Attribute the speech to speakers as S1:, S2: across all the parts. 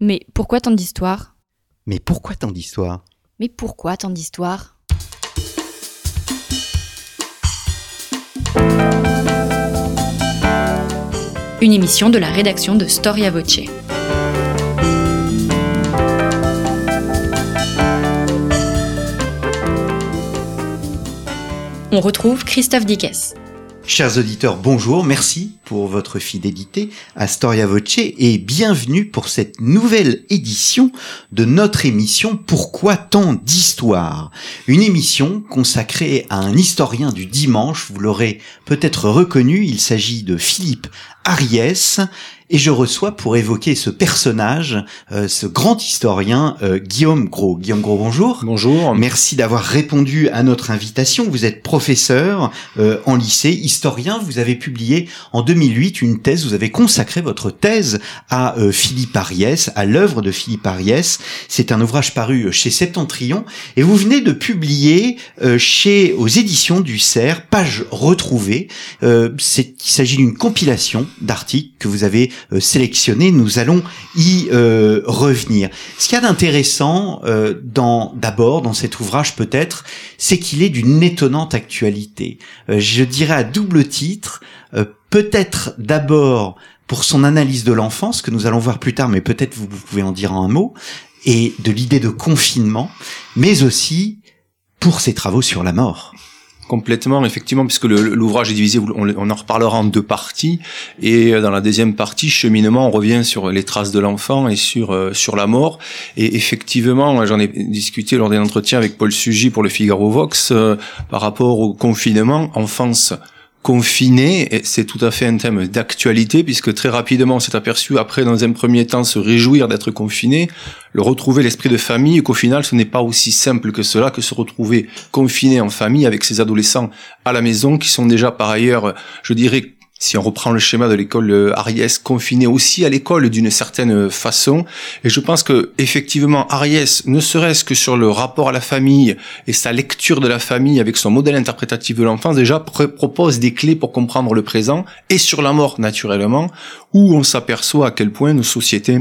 S1: Mais pourquoi tant d'histoires?
S2: Mais pourquoi tant d'histoires?
S1: Mais pourquoi tant d'histoires? Une émission de la rédaction de Storia Voce. On retrouve Christophe Dickès.
S2: Chers auditeurs, bonjour, merci pour votre fidélité à Storia Voce et bienvenue pour cette nouvelle édition de notre émission Pourquoi tant d'histoires? Une émission consacrée à un historien du dimanche, vous l'aurez peut-être reconnu, il s'agit de Philippe Ariès et je reçois pour évoquer ce personnage, euh, ce grand historien, euh, Guillaume Gros. Guillaume Gros, bonjour.
S3: Bonjour.
S2: Merci d'avoir répondu à notre invitation. Vous êtes professeur euh, en lycée, historien. Vous avez publié en 2008 une thèse. Vous avez consacré votre thèse à Philippe Ariès, à l'œuvre de Philippe Ariès. C'est un ouvrage paru chez Septentrion. Et vous venez de publier chez aux éditions du CERF, page retrouvée. il s'agit d'une compilation d'articles que vous avez euh, sélectionné. Nous allons y euh, revenir. Ce qu'il y a d'intéressant euh, dans d'abord dans cet ouvrage peut-être, c'est qu'il est d'une étonnante actualité. je dirais à double titre, peut-être d'abord pour son analyse de l'enfance que nous allons voir plus tard, mais peut-être vous pouvez en dire un mot, et de l'idée de confinement, mais aussi pour ses travaux sur la mort.
S3: Complètement, effectivement, puisque l'ouvrage est divisé, on, en reparlera en deux parties. Et euh, dans la deuxième partie, cheminement, on revient sur les traces de l'enfant et sur euh, sur la mort. Et effectivement, j'en ai discuté lors d'un entretien avec Paul Sugy pour le Figaro Vox euh, par rapport au confinement enfance confiné, c'est tout à fait un thème d'actualité puisque très rapidement on s'est aperçu après dans un premier temps se réjouir d'être confiné, le retrouver l'esprit de famille qu'au final ce n'est pas aussi simple que cela que se retrouver confiné en famille avec ses adolescents à la maison qui sont déjà par ailleurs je dirais si on reprend le schéma de l'école euh, Ariès, confiné aussi à l'école d'une certaine façon. Et je pense que effectivement, Ariès, ne serait-ce que sur le rapport à la famille et sa lecture de la famille avec son modèle interprétatif de l'enfance, déjà propose des clés pour comprendre le présent et sur la mort naturellement, où on s'aperçoit à quel point nos sociétés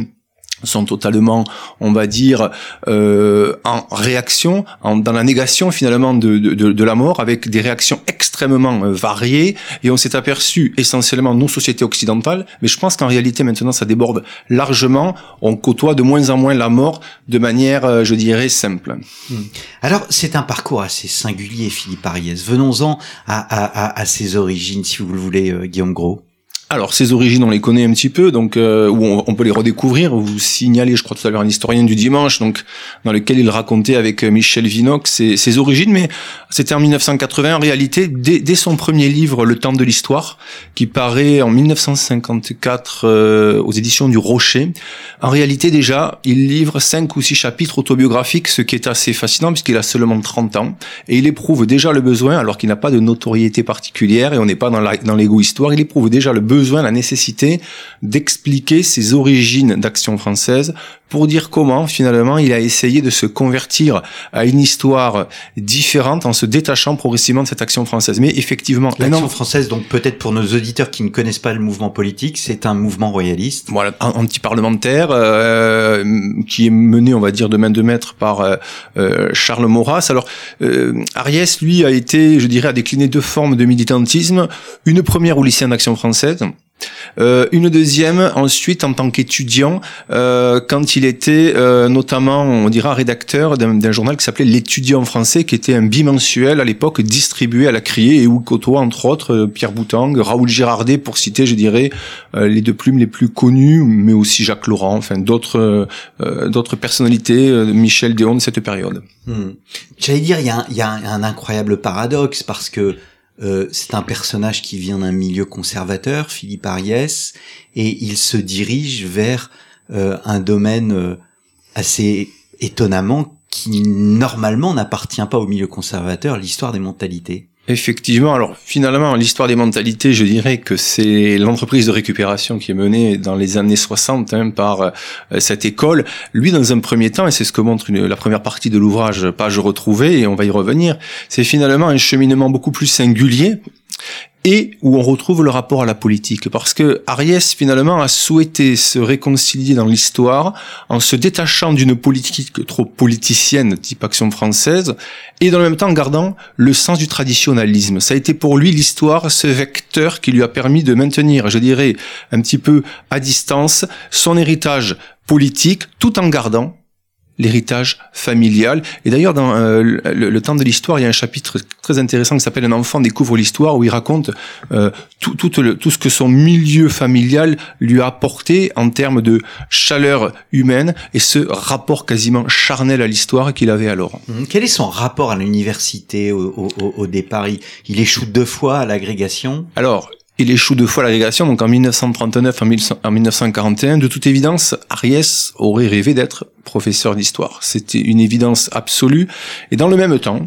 S3: sont totalement, on va dire, euh, en réaction, en, dans la négation finalement de, de, de, la mort, avec des réactions extrêmement euh, variées. Et on s'est aperçu essentiellement nos sociétés occidentales, mais je pense qu'en réalité maintenant ça déborde largement. On côtoie de moins en moins la mort de manière, euh, je dirais, simple.
S2: Hmm. Alors c'est un parcours assez singulier, Philippe Ariès. Venons-en à, à, à, ses origines, si vous le voulez, euh, Guillaume Gros.
S3: Alors, ses origines, on les connaît un petit peu, donc euh, on, peut les redécouvrir. Vous signalez, je crois tout à l'heure, un historien du dimanche, donc dans lequel il racontait avec euh, Michel Vinoc ses, origines, mais c'était en 1980. En réalité, dès, dès, son premier livre, Le Temps de l'histoire, qui paraît en 1954 euh, aux éditions du Rocher, en réalité déjà, il livre cinq ou six chapitres autobiographiques, ce qui est assez fascinant puisqu'il a seulement 30 ans et il éprouve déjà le besoin, alors qu'il n'a pas de notoriété particulière et on n'est pas dans l'égo histoire, il éprouve déjà le besoin besoin, la nécessité d'expliquer ses origines d'action française pour dire comment finalement il a essayé de se convertir à une histoire différente en se détachant progressivement de cette action française. Mais effectivement,
S2: l'action française, donc peut-être pour nos auditeurs qui ne connaissent pas le mouvement politique, c'est un mouvement royaliste.
S3: Voilà, anti-parlementaire euh, qui est mené, on va dire, de main de maître par euh, euh, Charles Maurras. Alors, Ariès, lui, a été, je dirais, a décliné deux formes de militantisme. Une première au lycée d'action française, euh, une deuxième ensuite en tant qu'étudiant euh, quand il était euh, notamment on dira rédacteur d'un journal qui s'appelait l'étudiant français qui était un bimensuel à l'époque distribué à la criée et où côtoie entre autres Pierre Boutang, Raoul Girardet pour citer je dirais les deux plumes les plus connues mais aussi Jacques Laurent enfin d'autres d'autres personnalités Michel Déon de cette période.
S2: Hmm. J'allais dire il y a, y a un incroyable paradoxe parce que euh, c'est un personnage qui vient d'un milieu conservateur, Philippe Ariès, et il se dirige vers euh, un domaine euh, assez étonnamment qui normalement n'appartient pas au milieu conservateur, l'histoire des mentalités.
S3: Effectivement, alors finalement, l'histoire des mentalités, je dirais que c'est l'entreprise de récupération qui est menée dans les années 60 hein, par euh, cette école. Lui, dans un premier temps, et c'est ce que montre la première partie de l'ouvrage Page retrouvée, et on va y revenir, c'est finalement un cheminement beaucoup plus singulier et où on retrouve le rapport à la politique. Parce que Ariès, finalement, a souhaité se réconcilier dans l'histoire en se détachant d'une politique trop politicienne, type Action française, et dans le même temps en gardant le sens du traditionnalisme. Ça a été pour lui l'histoire, ce vecteur qui lui a permis de maintenir, je dirais, un petit peu à distance son héritage politique, tout en gardant l'héritage familial. Et d'ailleurs, dans euh, le, temps de l'histoire, il y a un chapitre très intéressant qui s'appelle Un enfant découvre l'histoire, où il raconte euh, tout, tout, le, tout ce que son milieu familial lui a apporté en termes de chaleur humaine et ce rapport quasiment charnel à l'histoire qu'il avait alors.
S2: Hum, quel est son rapport à l'université au, au, au, départ? Il, il échoue deux fois à l'agrégation?
S3: Alors, il échoue deux fois l'agrégation, donc en 1939, en 1941. De toute évidence, Ariès aurait rêvé d'être professeur d'histoire. C'était une évidence absolue. Et dans le même temps,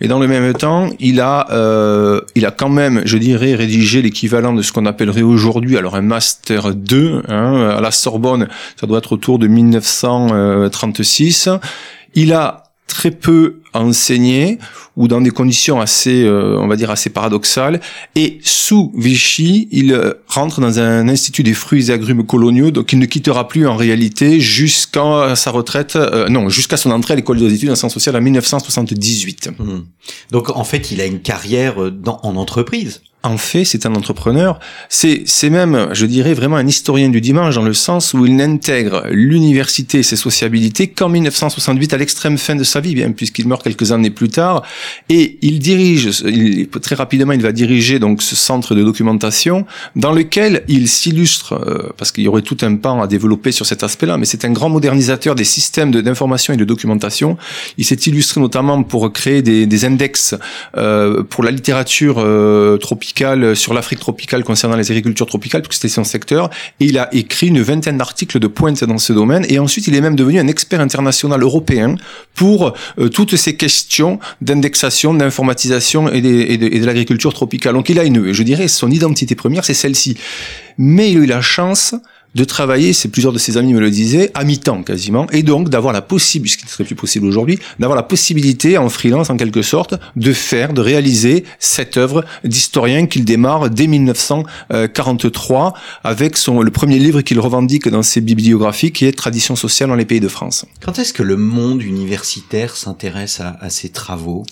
S3: et dans le même temps, il a, euh, il a quand même, je dirais, rédigé l'équivalent de ce qu'on appellerait aujourd'hui, alors un master 2 hein, à la Sorbonne. Ça doit être autour de 1936. Il a très peu enseigné ou dans des conditions assez, euh, on va dire, assez paradoxales. Et sous Vichy, il euh, rentre dans un institut des fruits et agrumes coloniaux, donc il ne quittera plus en réalité jusqu'à sa retraite, euh, non, jusqu'à son entrée à l'école des études en sciences sociales en 1978. Mmh.
S2: Donc en fait, il a une carrière dans, en entreprise
S3: en fait, c'est un entrepreneur. C'est, c'est même, je dirais, vraiment un historien du dimanche dans le sens où il n'intègre l'université et ses sociabilités qu'en 1968 à l'extrême fin de sa vie, bien puisqu'il meurt quelques années plus tard. Et il dirige, il, très rapidement, il va diriger donc ce centre de documentation dans lequel il s'illustre, euh, parce qu'il y aurait tout un pan à développer sur cet aspect-là, mais c'est un grand modernisateur des systèmes d'information et de documentation. Il s'est illustré notamment pour créer des, des index euh, pour la littérature euh, tropicale euh, sur l'Afrique tropicale concernant les agricultures tropicales, puisque c'était son secteur. Et il a écrit une vingtaine d'articles de pointe dans ce domaine. Et ensuite, il est même devenu un expert international européen pour euh, toutes ces questions d'indexation, d'informatisation et, de, de l'agriculture tropicale. Donc il a une, je dirais, son identité première, c'est celle-ci. Mais il a eu la chance de travailler, c'est plusieurs de ses amis me le disaient, à mi-temps quasiment, et donc d'avoir la possibilité, ce qui ne serait plus possible aujourd'hui, d'avoir la possibilité en freelance en quelque sorte de faire, de réaliser cette œuvre d'historien qu'il démarre dès 1943 avec son le premier livre qu'il revendique dans ses bibliographies qui est Tradition sociale dans les pays de France.
S2: Quand est-ce que le monde universitaire s'intéresse à, à ces travaux?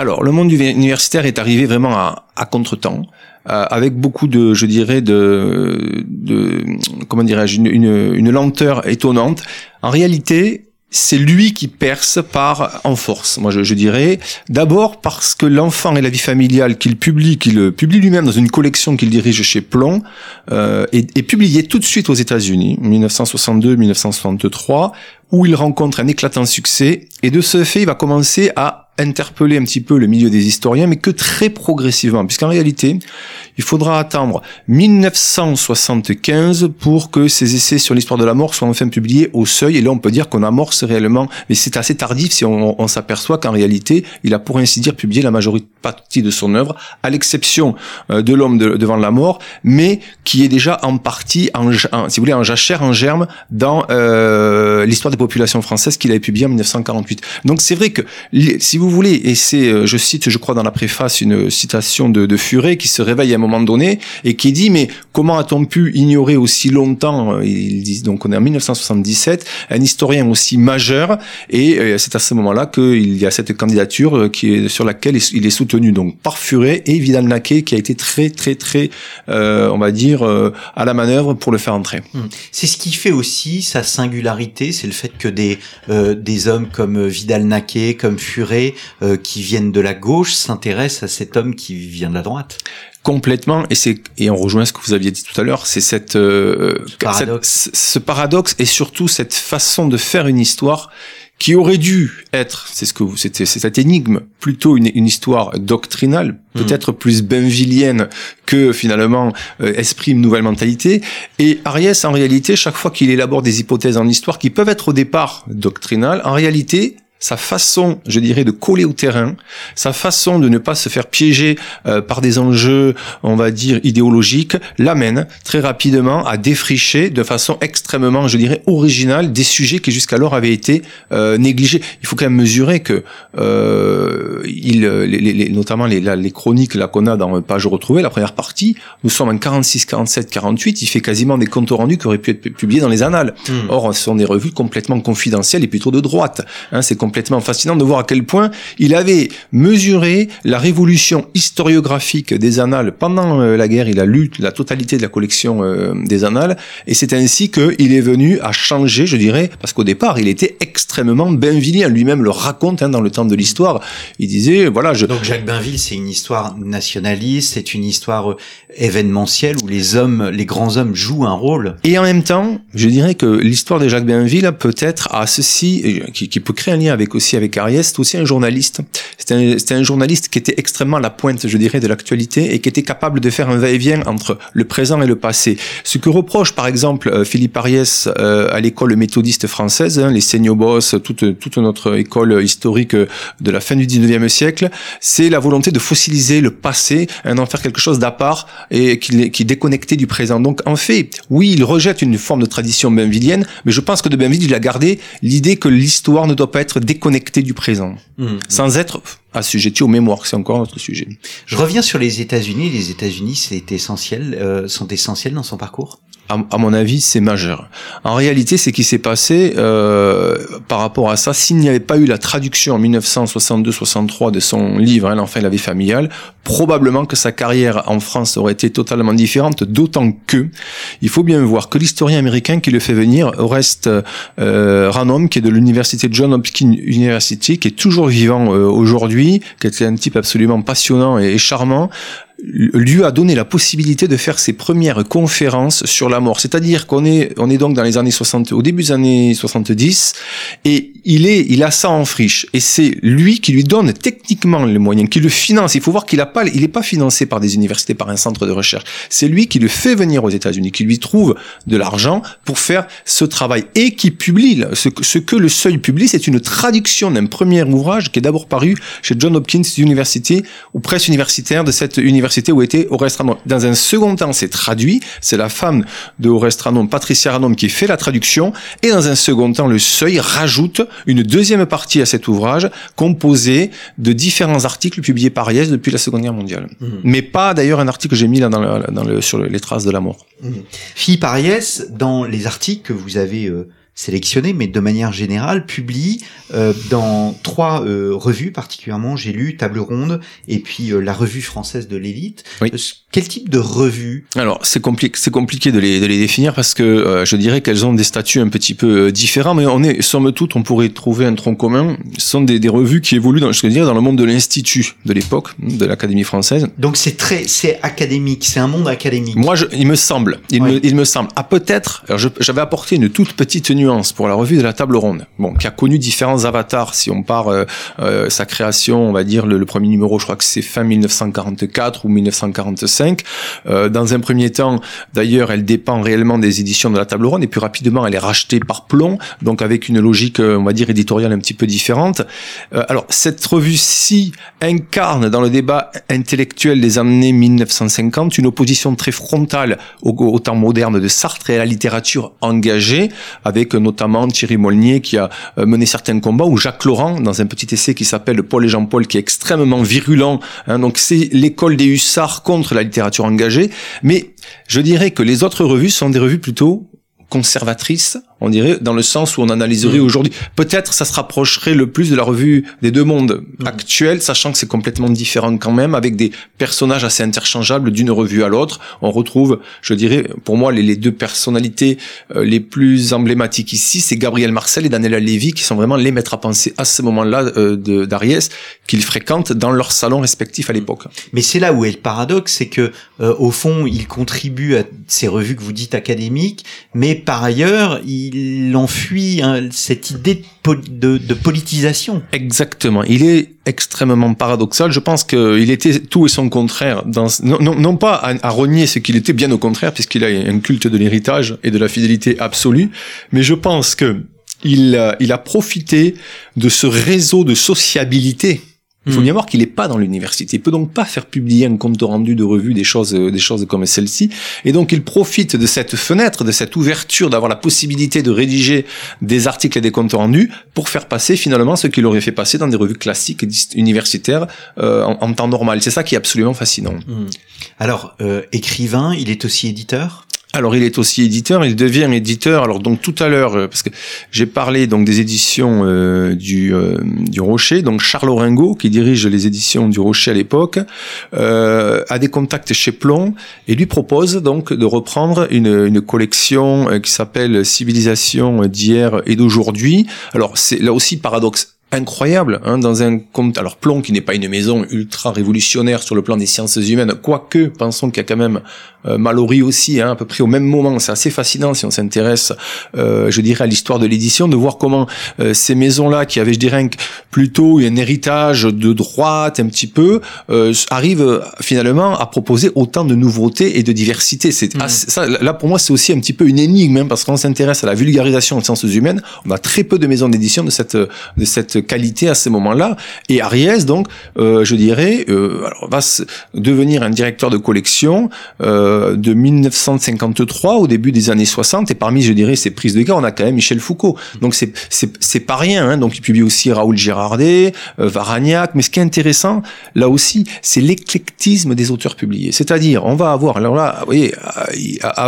S3: Alors, le monde universitaire est arrivé vraiment à, à contre-temps. Euh, avec beaucoup de, je dirais, de, de comment dirais-je, une, une, une lenteur étonnante. En réalité, c'est lui qui perce par en force, moi je, je dirais. D'abord parce que l'enfant et la vie familiale qu'il publie, qu'il publie lui-même dans une collection qu'il dirige chez Plon, euh, est, est, publié tout de suite aux États-Unis, 1962-1963, où il rencontre un éclatant succès. Et de ce fait, il va commencer à interpeller un petit peu le milieu des historiens, mais que très progressivement, puisqu'en réalité, il faudra attendre 1975 pour que ces essais sur l'histoire de la mort soient enfin publiés au seuil. Et là, on peut dire qu'on amorce réellement, mais c'est assez tardif si on, s'aperçoit qu'en réalité, il a pour ainsi dire publié la majorité partie de son œuvre, à l'exception euh, de l'homme devant la mort, mais qui est déjà en partie, en, si vous voulez, en jachère, en germe dans euh, l'histoire des populations françaises qu'il avait publié en 1948. Donc c'est vrai que, si vous voulez, et c'est, euh, je cite, je crois dans la préface, une citation de, de Furet qui se réveille à un moment donné et qui dit, mais comment a-t-on pu ignorer aussi longtemps, euh, il dit, donc on est en 1977, un historien aussi majeur, et c'est à ce moment-là qu'il y a cette candidature qui est, sur laquelle il est soutenu tenu donc par Furet et Vidal Naquet qui a été très très très euh, on va dire euh, à la manœuvre pour le faire entrer.
S2: Hmm. C'est ce qui fait aussi sa singularité, c'est le fait que des euh, des hommes comme Vidal Naquet, comme Furet qui viennent de la gauche s'intéressent à cet homme qui vient de la droite
S3: complètement et c'est et on rejoint ce que vous aviez dit tout à l'heure c'est cette,
S2: paradoxe.
S3: ce paradoxe et surtout cette façon de faire une histoire qui aurait dû être, c'est ce que vous, c'était cette énigme, plutôt une, une histoire doctrinale, hmm. peut-être plus benvilienne que finalement euh, exprime nouvelle mentalité. Et Ariès, en réalité, chaque fois qu'il élabore des hypothèses en histoire qui peuvent être au départ doctrinales, en réalité, sa façon, je dirais, de coller au terrain, sa façon de ne pas se faire piéger euh, par des enjeux, on va dire, idéologiques, l'amène très rapidement à défricher de façon extrêmement, je dirais, originale des sujets qui jusqu'alors avaient été euh, négligés. Il faut quand même mesurer que, euh, il, les, les, notamment les, les chroniques là qu'on a dans Page retrouvée, la première partie, nous sommes en 46, 47, 48, il fait quasiment des comptes rendus qui auraient pu être publiés dans les annales. Hmm. Or, ce sont des revues complètement confidentielles et plutôt de droite. Hein, c'est complètement fascinant de voir à quel point il avait mesuré la révolution historiographique des annales pendant euh, la guerre. Il a lu la totalité de la collection euh, des annales et c'est ainsi qu'il est venu à changer, je dirais, parce qu'au départ, il était extrêmement Bainvillien. Lui-même le raconte hein, dans le temps de l'histoire. Il disait, voilà, je...
S2: Donc Jacques Bainville, c'est une histoire nationaliste, c'est une histoire euh, événementielle où les hommes, les grands hommes jouent un rôle.
S3: Et en même temps, je dirais que l'histoire de Jacques Bainville peut-être à ceci, qui, qui peut créer un lien avec aussi avec Ariès, c'est aussi un journaliste. C'était un, journaliste qui était extrêmement à la pointe, je dirais, de l'actualité et qui était capable de faire un va-et-vient entre le présent et le passé. Ce que reproche, par exemple, euh, Philippe Ariès euh, à l'école méthodiste française, hein, les Seignobos, toute, toute notre école historique de la fin du 19e siècle, c'est la volonté de fossiliser le passé, hein, d'en faire quelque chose d'à part et qui, qui est déconnecté du présent. Donc, en fait, oui, il rejette une forme de tradition bainvillienne, mais je pense que de Bainville, il a gardé l'idée que l'histoire ne doit pas être déconnectée du présent, mmh. sans être assujetti aux mémoires, c'est encore notre sujet.
S2: Je reviens sur les États-Unis. Les États-Unis, c'est essentiel, euh, sont essentiels dans son parcours?
S3: À, mon avis, c'est majeur. En réalité, c'est qui s'est passé euh, par rapport à ça. S'il n'y avait pas eu la traduction en 1962-63 de son livre hein, L'enfant et la vie familiale, probablement que sa carrière en France aurait été totalement différente. D'autant que il faut bien voir que l'historien américain qui le fait venir reste euh, Ranum, qui est de l'université John Hopkins University, qui est toujours vivant euh, qui un type absolument passionnant et charmant lui a donné la possibilité de faire ses premières conférences sur la mort. C'est-à-dire qu'on est, on est donc dans les années 60, au début des années 70, et il est, il a ça en friche. Et c'est lui qui lui donne techniquement les moyens, qui le finance. Il faut voir qu'il a pas, il est pas financé par des universités, par un centre de recherche. C'est lui qui le fait venir aux États-Unis, qui lui trouve de l'argent pour faire ce travail et qui publie ce, ce que le Seuil publie, c'est une traduction d'un premier ouvrage qui est d'abord paru chez John Hopkins University ou presse universitaire de cette université où était Oreste Dans un second temps, c'est traduit. C'est la femme de Oreste Patricia Ranom, qui fait la traduction. Et dans un second temps, le Seuil rajoute une deuxième partie à cet ouvrage, composé de différents articles publiés par Yes depuis la Seconde Guerre mondiale. Mmh. Mais pas d'ailleurs un article que j'ai mis là dans le, dans le, sur les traces de la mort.
S2: Mmh. Philippe Ariès, dans les articles que vous avez euh, sélectionné, mais de manière générale, publie euh, dans trois euh, revues particulièrement. J'ai lu Table Ronde et puis euh, la revue française de l'élite. Oui. Quel type de revue?
S3: Alors c'est compliqué, c'est compliqué de les, de les définir parce que je dirais qu'elles ont des statuts un petit peu différents, mais on est somme toute, on pourrait trouver un tronc commun. Ce sont des, des revues qui évoluent dans, je veux dire, dans le monde de l'institut de l'époque, de l'Académie française.
S2: Donc c'est très, c'est académique, c'est un monde académique.
S3: Moi, je, il me semble, il, me, il me semble. Ah peut-être. J'avais apporté une toute petite nuance pour la revue de la table ronde, bon, qui a connu différents avatars. Si on part euh, euh, sa création, on va dire le, premier numéro, je crois que c'est fin 1944 ou 1945. Euh, dans un premier temps, d'ailleurs, elle dépend réellement des éditions de la table ronde, et puis rapidement, elle est rachetée par Plomb, donc avec une logique, on va dire, éditoriale un petit peu différente. alors, cette revue-ci incarne dans le débat intellectuel des années 1950 une opposition très frontale au, au temps moderne de Sartre et à la littérature engagée, avec notamment Thierry Molnier qui a euh, mené certains combats, ou Jacques Laurent dans un petit essai qui s'appelle Paul et Jean-Paul qui est extrêmement virulent. Hein, donc c'est l'école des hussards contre la littérature engagée. Mais je dirais que les autres revues sont des revues plutôt conservatrices on dirait, dans le sens où on analyserait mm. aujourd'hui. Peut-être ça se rapprocherait le plus de la revue des deux mondes mm. actuelle, sachant que c'est complètement différent quand même, avec des personnages assez interchangeables d'une revue à l'autre. On retrouve, je dirais, pour moi, les, deux personnalités euh, les plus emblématiques ici, c'est Gabriel Marcel et Daniela Lévy, qui sont vraiment les maîtres à penser à ce moment-là euh, d'Ariès, qu'ils fréquentent dans leurs salons respectifs à l'époque.
S2: Mais c'est là où est le paradoxe, c'est que euh, au fond, ils contribuent à ces revues que vous dites académiques, mais par ailleurs, ils il enfuit hein, cette idée de, politisation.
S3: Exactement. Il est extrêmement paradoxal. Je pense qu'il était tout et son contraire. Dans, non, pas à, renier ce qu'il était, bien au contraire, puisqu'il a un culte de l'héritage et de la fidélité absolue. Mais je pense que il, il a profité de ce réseau de sociabilité il faut hmm. bien voir qu'il n'est pas dans l'université. Il peut donc pas faire publier un compte rendu de revue des choses, des choses comme celle-ci. Et donc, il profite de cette fenêtre, de cette ouverture, d'avoir la possibilité de rédiger des articles et des comptes rendus pour faire passer finalement ce qu'il aurait fait passer dans des revues classiques universitaires euh, en, temps normal. C'est ça qui est absolument fascinant. Hmm.
S2: Alors, euh, écrivain, il est aussi éditeur?
S3: Alors il est aussi éditeur, il devient éditeur. Alors donc tout à l'heure, euh, parce que j'ai parlé donc des éditions euh, du, euh, du Rocher, donc Charles Oringo qui dirige les éditions du Rocher à l'époque, a des contacts chez Plomb et lui propose donc de reprendre une, une collection qui s'appelle Civilisation d'hier et d'aujourd'hui. Alors c'est là aussi paradoxe incroyable hein, dans un compte alors Plomb qui n'est pas une maison ultra révolutionnaire sur le plan des sciences humaines quoique pensons qu'il y a quand même euh, Mallory aussi hein, à peu près au même moment. C'est assez fascinant si on s'intéresse euh, je dirais à l'histoire de l'édition de voir comment euh, ces maisons là qui avaient je dirais plutôt un héritage de droite un petit peu euh, arrivent finalement à proposer autant de nouveautés et de diversité. C'est mmh. ça là pour moi c'est aussi un petit peu une énigme hein, parce qu'on s'intéresse à la vulgarisation des sciences humaines. On a très peu de maisons d'édition de cette de cette qualité à ces moments-là. Et Ariès, donc, euh, je dirais, euh, va devenir un directeur de collection euh, de 1953 au début des années 60. Et parmi, je dirais, ses prises de garde, on a quand même Michel Foucault. Donc c'est c'est pas rien. Hein. Donc il publie aussi Raoul Girardet, euh, Varagnac. Mais ce qui est intéressant, là aussi, c'est l'éclectisme des auteurs publiés. C'est-à-dire, on va avoir, alors là, vous voyez,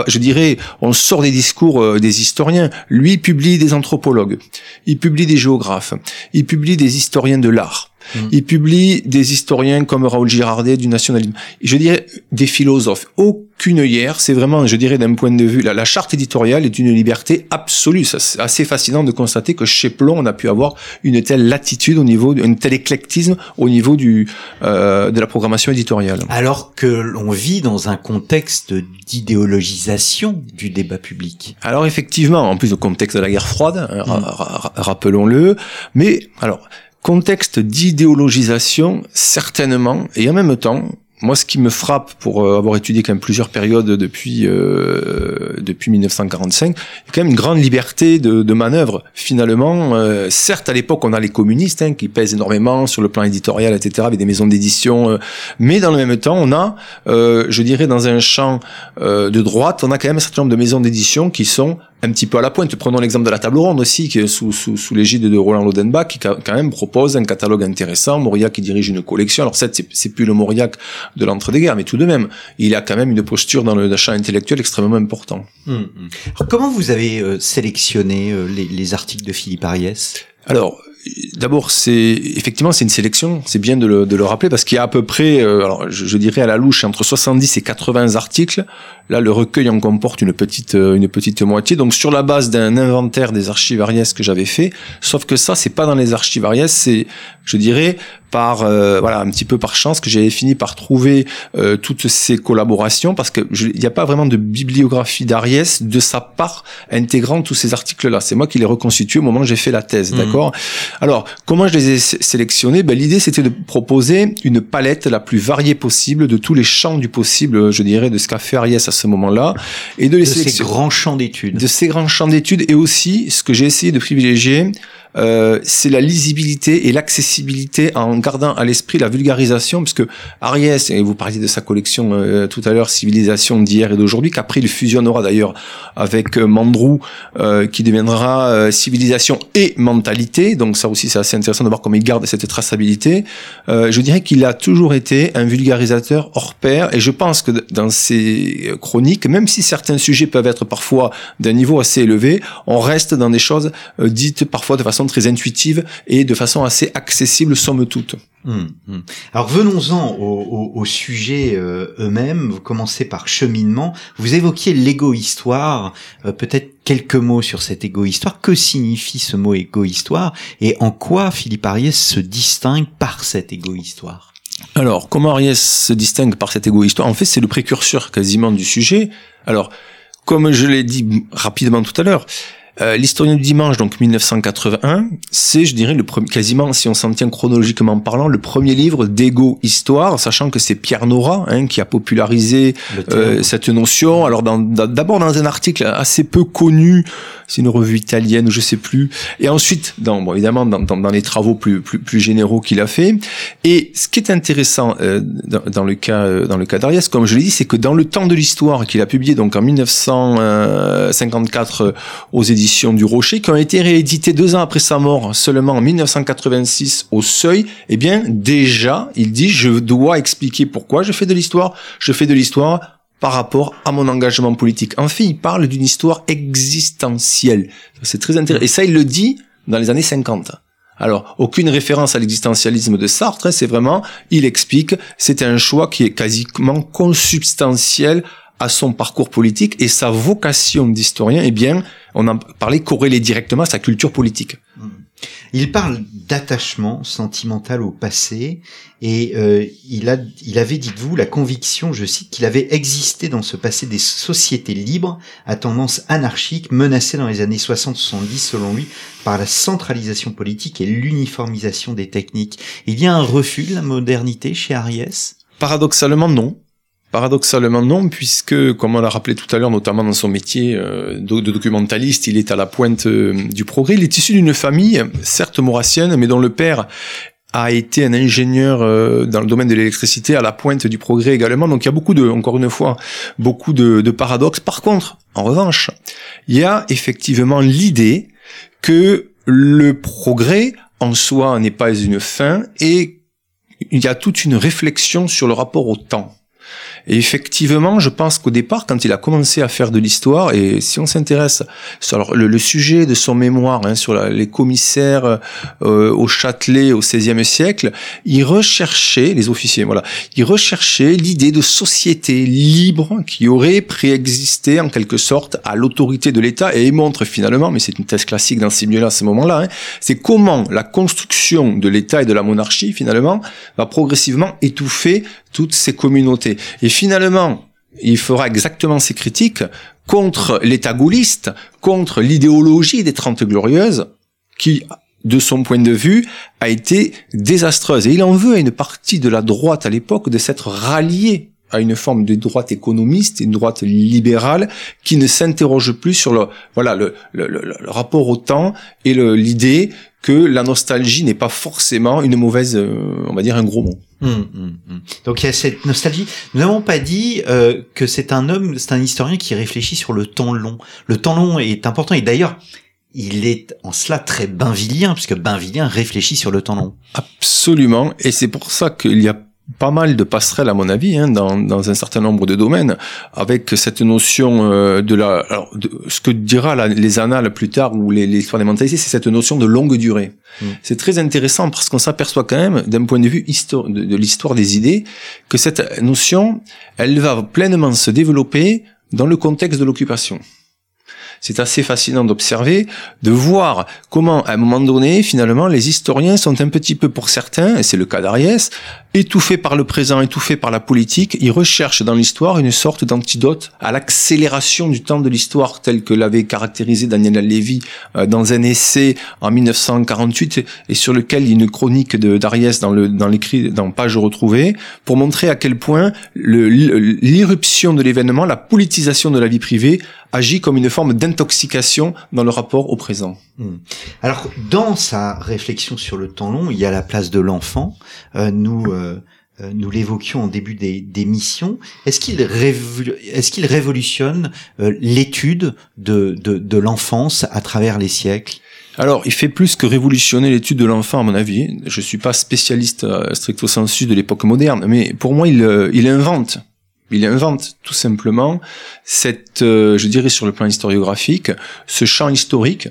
S3: je dirais, on sort des discours euh, des historiens. Lui publie des anthropologues, il publie des géographes, il publie des historiens de l'art. Il publie des historiens comme Raoul Girardet du nationalisme. Je dirais des philosophes. Aucune hier, c'est vraiment, je dirais, d'un point de vue, la, charte éditoriale est une liberté absolue. C'est assez fascinant de constater que chez Plomb, on a pu avoir une telle latitude au niveau, un tel éclectisme au niveau du euh, de la programmation éditoriale.
S2: Alors que l'on vit dans un contexte d'idéologisation du débat public.
S3: Alors effectivement, en plus au contexte de la guerre froide, hein, mm. rappelons-le. Mais alors contexte d'idéologisation, certainement, et en même temps, moi, ce qui me frappe pour euh, avoir étudié quand même plusieurs périodes depuis euh, depuis 1945, il y a quand même une grande liberté de, de manœuvre. Finalement, euh, certes, à l'époque, on a les communistes hein, qui pèsent énormément sur le plan éditorial, etc., avec des maisons d'édition, euh, mais dans le même temps, on a, je dirais, dans un champ de droite, on a quand même un certain nombre de maisons d'édition qui sont un petit peu à la pointe. Prenons l'exemple de la table ronde aussi, qui est sous, sous, sous l'égide de Roland Lodenbach, qui quand même propose un catalogue intéressant. Mauriac qui dirige une collection. Alors certes, c'est plus le Mauriac de l'entre-deux-guerres, mais tout de même, il a quand même une posture dans le champ intellectuel extrêmement important.
S2: Hum, hum. Alors, comment vous avez euh, sélectionné euh, les, les, articles de Philippe Ariès?
S3: Alors, D'abord, c'est effectivement c'est une sélection. C'est bien de le, de le, rappeler parce qu'il y a à peu près, euh, alors je, je, dirais à la louche, entre 70 et 80 articles. Là, le recueil en comporte une petite euh, une petite moitié. Donc sur la base d'un inventaire des archives Ariès que j'avais fait. Sauf que ça, c'est pas dans les archives Ariès, c'est je dirais par euh, voilà un petit peu par chance que j'avais fini par trouver euh, toutes ces collaborations parce que il n'y a pas vraiment de bibliographie d'Ariès de sa part intégrant tous ces articles là c'est moi qui les reconstitué au moment où j'ai fait la thèse mmh. d'accord? Alors comment je les ai sélectionnés? Ben, l'idée c'était de proposer une palette la plus variée possible de tous les champs du possible je dirais de ce qu'a fait Ariès à ce moment là
S2: et de les de ces grands champs d'études.
S3: De ces grands champs d'études et aussi ce que j'ai essayé de privilégier euh, c'est la lisibilité et l'accessibilité en gardant à l'esprit la vulgarisation, puisque Ariès, et vous parliez de sa collection euh, tout à l'heure, Civilisation d'hier et d'aujourd'hui, qu'après il fusionnera d'ailleurs avec euh, Mandrou, qui deviendra Civilisation et Mentalité, donc ça aussi c'est assez intéressant de voir comment il garde cette traçabilité. je dirais qu'il a toujours été un vulgarisateur hors pair, et je pense que dans ses chroniques, même si certains sujets peuvent être parfois d'un niveau assez élevé, on reste dans des choses dites parfois de façon très intuitive et de façon assez accessible, somme toute. Hum,
S2: hum. Alors venons-en au, au, sujet euh, eux-mêmes. Vous commencez par cheminement. Vous évoquiez l'égo-histoire. Euh, peut-être quelques mots sur cette égo-histoire. Que signifie ce mot égo-histoire et en quoi Philippe Ariès se distingue par cette égo-histoire?
S3: Alors, comment Ariès se distingue par cette égo-histoire? En fait, c'est le précurseur quasiment du sujet. Alors, comme je l'ai dit rapidement tout à l'heure, euh, l'historien du dimanche, donc 1981, c'est, je dirais, le premier, quasiment, si on s'en tient chronologiquement parlant, le premier livre d'égo-histoire, sachant que c'est Pierre Nora hein, qui a popularisé euh, cette notion. Alors, d'abord dans, un article assez peu connu, c'est une revue italienne, je sais plus, et ensuite, dans, bon, évidemment, dans, dans, les travaux plus, plus, plus généraux qu'il a fait. Et ce qui est intéressant euh, dans, dans, le cas, euh, dans le cas d'Ariès, comme je l'ai dit, c'est que dans le temps de l'histoire qu'il a publié donc en 1954 aux éditions du Rocher, qui ont été réédités deux ans après sa mort, seulement en 1986 au Seuil, eh bien déjà, il dit, je dois expliquer pourquoi je fais de l'histoire. Je fais de l'histoire par rapport à mon engagement politique. En fait, il parle d'une histoire existentielle. C'est très intéressant. Et ça, il le dit dans les années 50. Alors, aucune référence à l'existentialisme de Sartre, hein, c'est vraiment, il explique, c'est un choix qui est quasiment consubstantiel à son parcours politique et sa vocation d'historien, eh bien, on en parlait corrélée directement à sa culture politique. Mmh.
S2: Il parle d'attachement sentimental au passé et euh, il, a, il avait, dites-vous, la conviction, je cite, qu'il avait existé dans ce passé des sociétés libres à tendance anarchique menacées dans les années 60-70, selon lui, par la centralisation politique et l'uniformisation des techniques. Il y a un refus de la modernité chez Ariès?
S3: Paradoxalement, non. Paradoxalement non, puisque, comme on l'a rappelé tout à l'heure, notamment dans son métier euh, de, documentaliste, il est à la pointe euh, du progrès. Il est issu d'une famille, certes maurassienne, mais dont le père a été un ingénieur euh, dans le domaine de l'électricité à la pointe du progrès également. Donc il y a beaucoup de, encore une fois, beaucoup de, de paradoxes. Par contre, en revanche, il y a effectivement l'idée que le progrès en soi n'est pas une fin et il y a toute une réflexion sur le rapport au temps. Et effectivement, je pense qu'au départ, quand il a commencé à faire de l'histoire, et si on s'intéresse sur le, sujet de son mémoire, hein, sur les commissaires euh, au Châtelet au XVIe siècle, il recherchait, les officiers, voilà, il recherchait l'idée de société libre qui aurait préexisté en quelque sorte à l'autorité de l'État, et il montre finalement, mais c'est une thèse classique dans ces milieux-là à ce moment-là, hein, c'est comment la construction de l'État et de la monarchie, finalement, va progressivement étouffer toutes ces communautés. Et finalement, il fera exactement ces critiques contre l'État gaulliste, contre l'idéologie des Trente Glorieuses, qui, de son point de vue, a été désastreuse. Et il en veut à une partie de la droite à l'époque de s'être ralliée à une forme de droite économiste, une droite libérale, qui ne s'interroge plus sur le, voilà, le, le, le, rapport au temps et l'idée que la nostalgie n'est pas forcément une mauvaise, euh, on va dire un gros mot. Hum,
S2: hum, hum. Donc il y a cette nostalgie. Nous n'avons pas dit euh, que c'est un homme, c'est un historien qui réfléchit sur le temps long. Le temps long est important et d'ailleurs il est en cela très bainvillien puisque bainvillien réfléchit sur le temps long.
S3: Absolument et c'est pour ça qu'il y a pas mal de passerelles à mon avis hein, dans, dans un certain nombre de domaines avec cette notion euh, de la alors de, ce que dira la, les annales plus tard ou les, l'histoire des mentalités c'est cette notion de longue durée mm. c'est très intéressant parce qu'on s'aperçoit quand même d'un point de vue histoire de, de l'histoire des idées que cette notion elle va pleinement se développer dans le contexte de l'occupation c'est assez fascinant d'observer, de voir comment, à un moment donné, finalement, les historiens sont un petit peu, pour certains, et c'est le cas d'Ariès, étouffés par le présent, étouffés par la politique. Ils recherchent dans l'histoire une sorte d'antidote à l'accélération du temps de l'histoire, tel que l'avait caractérisé Daniel Lévy euh, dans un essai en 1948 et sur lequel il y a une chronique d'Ariès dans dans l'écrit dans page retrouvée pour montrer à quel point l'irruption de l'événement, la politisation de la vie privée agit comme une forme d'intoxication dans le rapport au présent. Hmm.
S2: Alors, dans sa réflexion sur le temps long, il y a la place de l'enfant. Euh, nous, euh, euh, nous l'évoquions en début des, des missions. Est-ce qu'il est-ce qu'il révolutionne l'étude de, de, de l'enfance à travers les siècles?
S3: Alors, il fait plus que révolutionner l'étude de l'enfant, à mon avis. Je suis pas spécialiste stricto sensu de l'époque moderne, mais pour moi, il, il invente il invente tout simplement cette, euh, je dirais sur le plan historiographique, ce champ historique,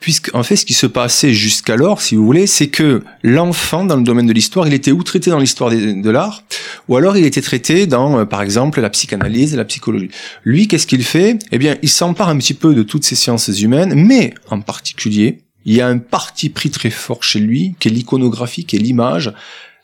S3: puisque en fait ce qui se passait jusqu'alors, si vous voulez, c'est que l'enfant dans le domaine de l'histoire, il était ou traité dans l'histoire de, l'art, ou alors il était traité dans, euh, par exemple, la psychanalyse, la psychologie. Lui, qu'est-ce qu'il fait? Eh bien, il s'empare un petit peu de toutes ces sciences humaines, mais en particulier, il y a un parti pris très fort chez lui, qui est l'iconographie, qui est l'image,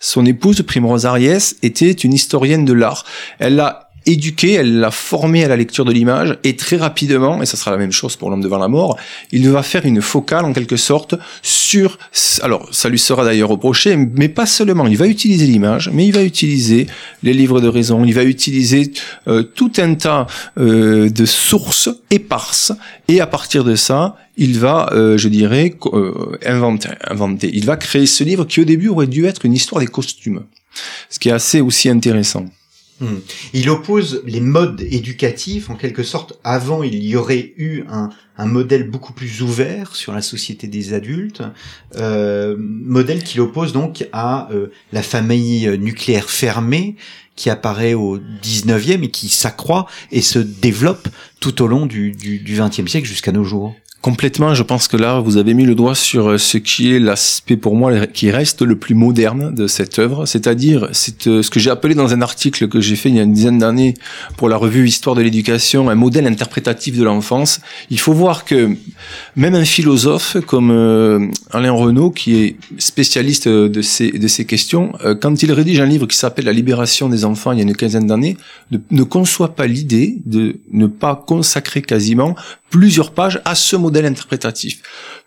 S3: son épouse, Primrose Ariès, était une historienne de l'art. Elle a éduqué, elle l'a formé à la lecture de l'image, et très rapidement, et ça sera la même chose pour l'homme devant la mort, il va faire une focale en quelque sorte sur, alors ça lui sera d'ailleurs reproché, mais pas seulement, il va utiliser l'image, mais il va utiliser les livres de raison, il va utiliser euh, tout un tas euh, de sources éparses, et à partir de ça, il va, euh, je dirais, inventer, inventer. Il va créer ce livre qui au début aurait dû être une histoire des costumes, ce qui est assez aussi intéressant.
S2: Hmm. Il oppose les modes éducatifs, en quelque sorte. Avant, il y aurait eu un, modèle beaucoup plus ouvert sur la société des adultes, euh, modèle qu'il oppose donc à euh, la famille nucléaire fermée qui apparaît au 19e et qui s'accroît et se développe tout au long du, du, du 20e siècle jusqu'à nos jours.
S3: Complètement, je pense que là, vous avez mis le doigt sur euh, ce qui est l'aspect pour moi qui reste le plus moderne de cette œuvre, c'est-à-dire c'est euh, ce que j'ai appelé dans un article que j'ai fait il y a une dizaine d'années pour la revue Histoire de l'éducation, un modèle interprétatif de l'enfance. Il faut voir que même un philosophe comme euh, Alain Renaud, qui est spécialiste de ces, de ces questions, quand il rédige un livre qui s'appelle La libération des enfants il y a une quinzaine d'années, ne, ne conçoit pas l'idée de ne pas consacrer quasiment plusieurs pages à ce modèle interprétatif.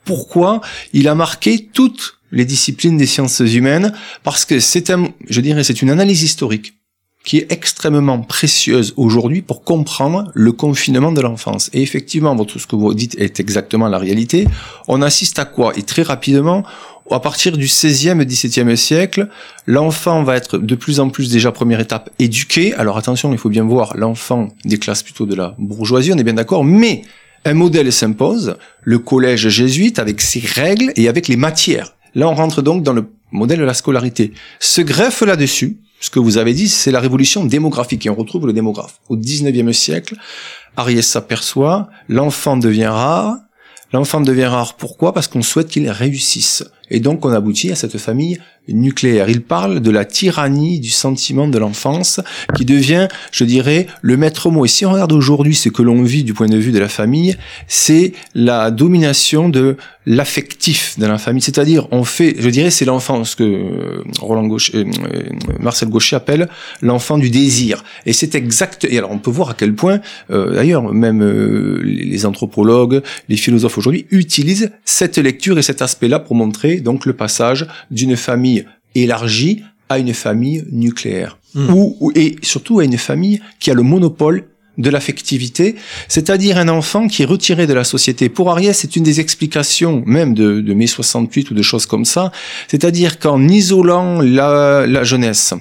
S3: Pourquoi Il a marqué toutes les disciplines des sciences humaines parce que c'est un, je dirais, c'est une analyse historique qui est extrêmement précieuse aujourd'hui pour comprendre le confinement de l'enfance. Et effectivement, tout ce que vous dites est exactement la réalité. On assiste à quoi Et très rapidement, à partir du 16e et 17e siècle, l'enfant va être de plus en plus déjà première étape éduqué. Alors attention, il faut bien voir l'enfant des classes plutôt de la bourgeoisie, on est bien d'accord, mais un modèle s'impose, le collège jésuite avec ses règles et avec les matières. Là, on rentre donc dans le modèle de la scolarité. Se greffe là-dessus, ce que vous avez dit, c'est la révolution démographique, et on retrouve le démographe. Au 19e siècle, Ariès s'aperçoit, l'enfant devient rare, L'enfant devient rare. Pourquoi? Parce qu'on souhaite qu'il réussisse. Et donc on aboutit à cette famille nucléaire. Il parle de la tyrannie du sentiment de l'enfance qui devient, je dirais, le maître mot. Et si on regarde aujourd'hui ce que l'on vit du point de vue de la famille, c'est la domination de l'affectif de la famille. C'est-à-dire, on fait, je dirais, c'est l'enfant, ce que euh, Roland Gaucher, euh, euh, Marcel Gaucher appelle l'enfant du désir. Et c'est exact. Et alors, on peut voir à quel point, d'ailleurs, même les anthropologues, les philosophes aujourd'hui utilisent cette lecture et cet aspect-là pour montrer donc le passage d'une famille élargie à une famille nucléaire. Hmm. Ou, et surtout à une famille qui a le monopole de l'affectivité, c'est-à-dire un enfant qui est retiré de la société. Pour Ariès, c'est une des explications même de, de mai 68 ou de choses comme ça, c'est-à-dire qu'en isolant la, la, jeunesse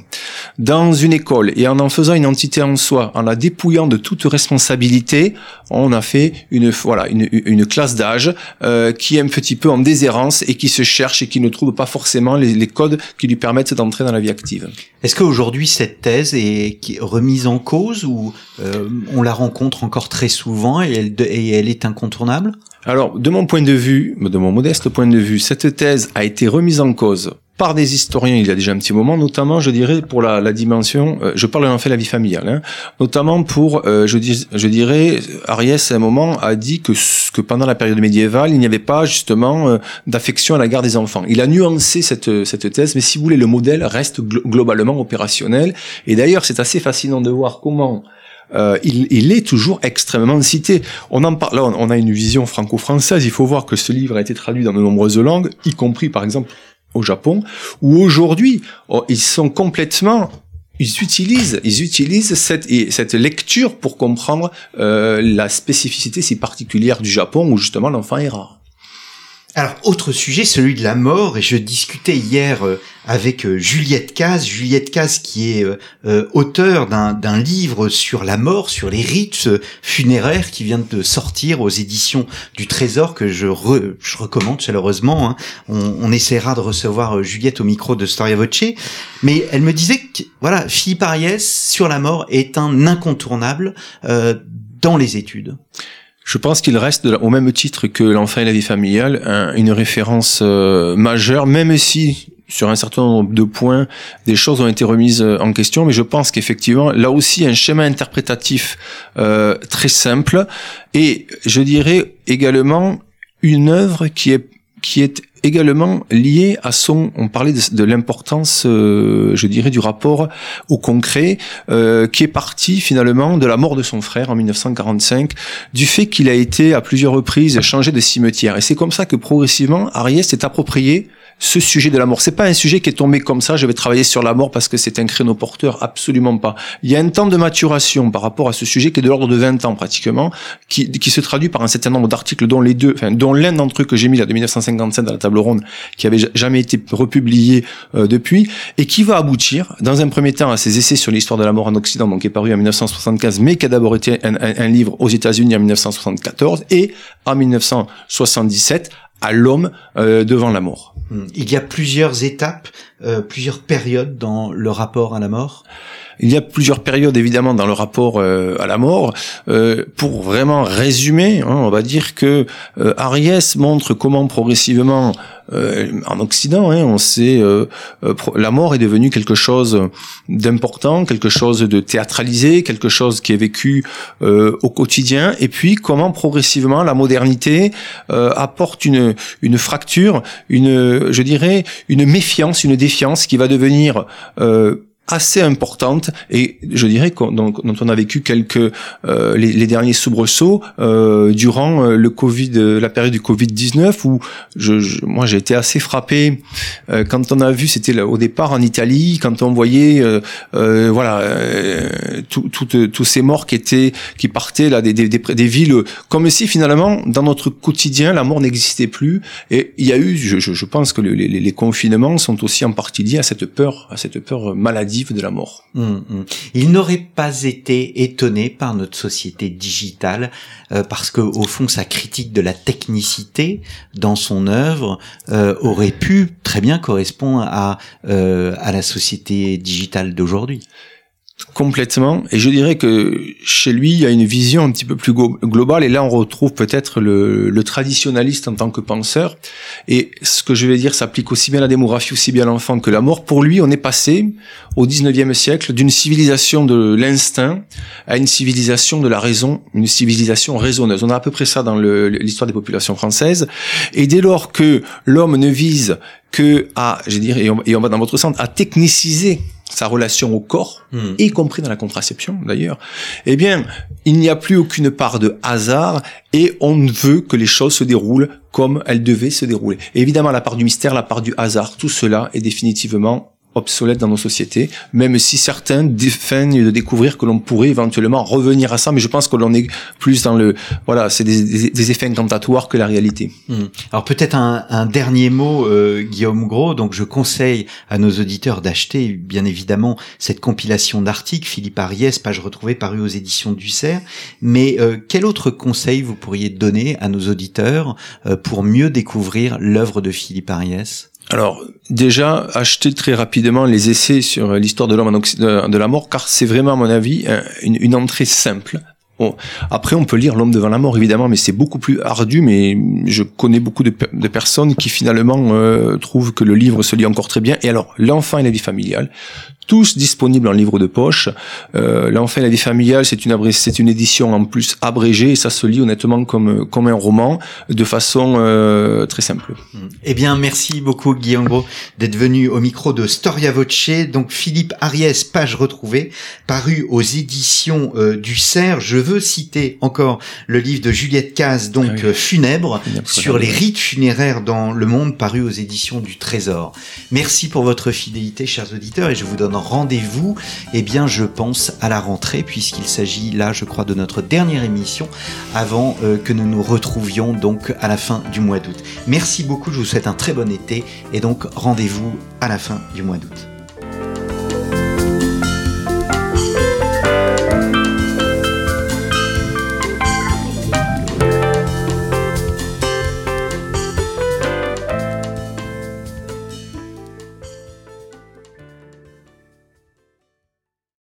S3: dans une école et en en faisant une entité en soi, en la dépouillant de toute responsabilité, on a fait une voilà une, une classe d'âge euh, qui est un petit peu en déshérence et qui se cherche et qui ne trouve pas forcément les, codes qui lui permettent d'entrer dans la vie active.
S2: Est-ce qu'aujourd'hui cette thèse est remise en cause ou euh, on la rencontre encore très souvent et elle, est incontournable?
S3: Alors, de mon point de vue, de mon modeste point de vue, cette thèse a été remise en cause par des historiens il y a déjà un petit moment, notamment, je dirais, pour la, dimension, euh, je parle en fait de la vie familiale, hein, notamment pour, euh, je, dirais, Ariès à un moment a dit que, pendant la période médiévale, il n'y avait pas justement euh, d'affection à la garde des enfants. Il a nuancé cette thèse, mais si vous voulez, le modèle reste globalement opérationnel. Et d'ailleurs, c'est assez fascinant de voir comment euh, il, il, est toujours extrêmement cité. On en parle, là, on a une vision franco-française. Il faut voir que ce livre a été traduit dans de nombreuses langues, y compris par exemple au Japon, où aujourd'hui oh, ils sont complètement ils utilisent, ils utilisent cette, cette lecture pour comprendre euh, la spécificité si particulière du Japon où justement l'enfant est rare.
S2: Alors, autre sujet, celui de la mort, et je discutais hier euh, avec euh, Juliette Caz, Juliette Caz qui est euh, auteur d'un livre sur la mort, sur les rites funéraires qui vient de sortir aux éditions du Trésor que je, je recommande chaleureusement. Hein. On, essaiera de recevoir Juliette au micro de Storia Voce, mais elle me disait que voilà, Philippe Ariès sur la mort est un incontournable dans les études
S3: je pense qu'il reste au même titre que l'enfant et la vie familiale une référence euh, majeure, même si sur un certain nombre de points, des choses ont été remises euh, en question, mais je pense qu'effectivement, là aussi, un schéma interprétatif euh, très simple. Et je dirais également une œuvre qui est qui est également lié à son, on parlait de, l'importance, euh, je dirais, du rapport au concret, euh, qui est parti finalement de la mort de son frère en 1945, du fait qu'il a été à plusieurs reprises changé de cimetière. Et c'est comme ça que progressivement, Ariès s'est approprié ce sujet de la mort. C'est pas un sujet qui est tombé comme ça, je vais travailler sur la mort parce que c'est un créneau porteur, absolument pas. Il y a un temps de maturation par rapport à ce sujet qui est de l'ordre de 20 ans pratiquement, qui, qui se traduit par un certain nombre d'articles dont les deux, enfin, dont l'un d'entre eux que j'ai mis là de 1957 dans la table ronde, qui avait jamais été republié euh, depuis, et qui va aboutir, dans un premier temps, à ses essais sur l'histoire de la mort en Occident, donc qui est paru en 1975, mais qui a d'abord été un, un, un livre aux États-Unis en 1974, et en 1977 à l'homme euh, devant la mort.
S2: Hmm. Il y a plusieurs étapes, euh, plusieurs périodes dans le rapport à la mort?
S3: Il y a plusieurs périodes évidemment dans le rapport euh, à la mort. Euh, pour vraiment résumer, hein, on va dire que euh, Ariès montre comment progressivement en Occident, hein, on sait, la mort est devenue quelque chose d'important, quelque chose de théâtralisé, quelque chose qui est vécu au quotidien, et puis comment progressivement la modernité apporte une une fracture, une, je dirais, une méfiance, une défiance qui va devenir assez importante. Et je dirais qu'on, dont, on a vécu quelques euh, les, derniers soubresauts euh, durant euh, le Covid, la période du Covid 19 où je, moi j'ai été assez frappé. Quand on a vu c'était au départ en Italie quand on voyait voilà tous ces morts qui étaient qui partaient là des, des, des, villes comme si finalement dans notre quotidien la mort n'existait plus. Et il y a eu je, je pense que les, les confinements sont aussi en partie liés à cette peur à cette peur maladie
S2: Hum, hum. Il n'aurait pas été étonné par notre société digitale euh, parce que au fond sa critique de la technicité dans son œuvre euh, aurait pu très bien correspondre à euh, à la société digitale d'aujourd'hui.
S3: Complètement. Et je dirais que chez lui, il y a une vision un petit peu plus globale. Et là, on retrouve peut-être le, le, traditionnaliste en tant que penseur. Et ce que je vais dire s'applique aussi bien à la démographie, aussi bien à l'enfant que la mort. Pour lui, on est passé au 19e siècle d'une civilisation de l'instinct à une civilisation de la raison, une civilisation raisonneuse. On a à peu près ça dans l'histoire des populations françaises. Et dès lors que l'homme ne vise que à, je dirais, et on, et on va dans votre sens, à techniciser sa relation au corps, hmm. y compris dans la contraception d'ailleurs, eh bien, il n'y a plus aucune part de hasard et on veut que les choses se déroulent comme elles devaient se dérouler. évidemment, la part du mystère, la part du hasard, tout cela est définitivement obsolète dans nos sociétés, même si certains défeignent de découvrir que l'on pourrait éventuellement revenir à ça, mais je pense que l'on est plus dans le, voilà, c'est des, effets incantatoires que la réalité.
S2: Hmm. Alors peut-être un, dernier mot, euh, Guillaume Gros. Donc je conseille à nos auditeurs d'acheter, bien évidemment, cette compilation d'articles, Philippe Ariès, page retrouvée parue aux éditions du Cerf. Mais euh, quel autre conseil vous pourriez donner à nos auditeurs euh, pour mieux découvrir l'œuvre de Philippe Ariès?
S3: Alors déjà, acheter très rapidement les essais sur l'histoire de l'homme de la mort, car c'est vraiment à mon avis une, entrée simple. Après, on peut lire L'homme devant la mort, évidemment, mais c'est beaucoup plus ardu. Mais je connais beaucoup de, personnes qui finalement euh, trouvent que le livre se lit encore très bien. Et alors, l'enfant et la vie familiale, tous disponibles en livre de poche. Euh, L'enfant et la vie familiale, c'est une c'est une édition en plus abrégée et ça se lit honnêtement comme comme un roman de façon euh, très simple.
S2: Eh bien, merci beaucoup Guillaume Gros d'être venu au micro de Storia Voce. Donc Philippe Ariès, page retrouvée, paru aux éditions euh, du Cerf. Je veux citer encore le livre de Juliette Caz, donc ah Funèbre, sur les rites funéraires dans le monde, paru aux éditions du Trésor. Merci pour votre fidélité, chers auditeurs, et je vous donne rendez-vous, eh bien, je pense à la rentrée, puisqu'il s'agit là, je crois, de notre dernière émission avant euh, que nous nous retrouvions donc à la fin du mois d'août. Merci beaucoup, je vous souhaite un très bon été et donc rendez-vous à la fin du mois d'août.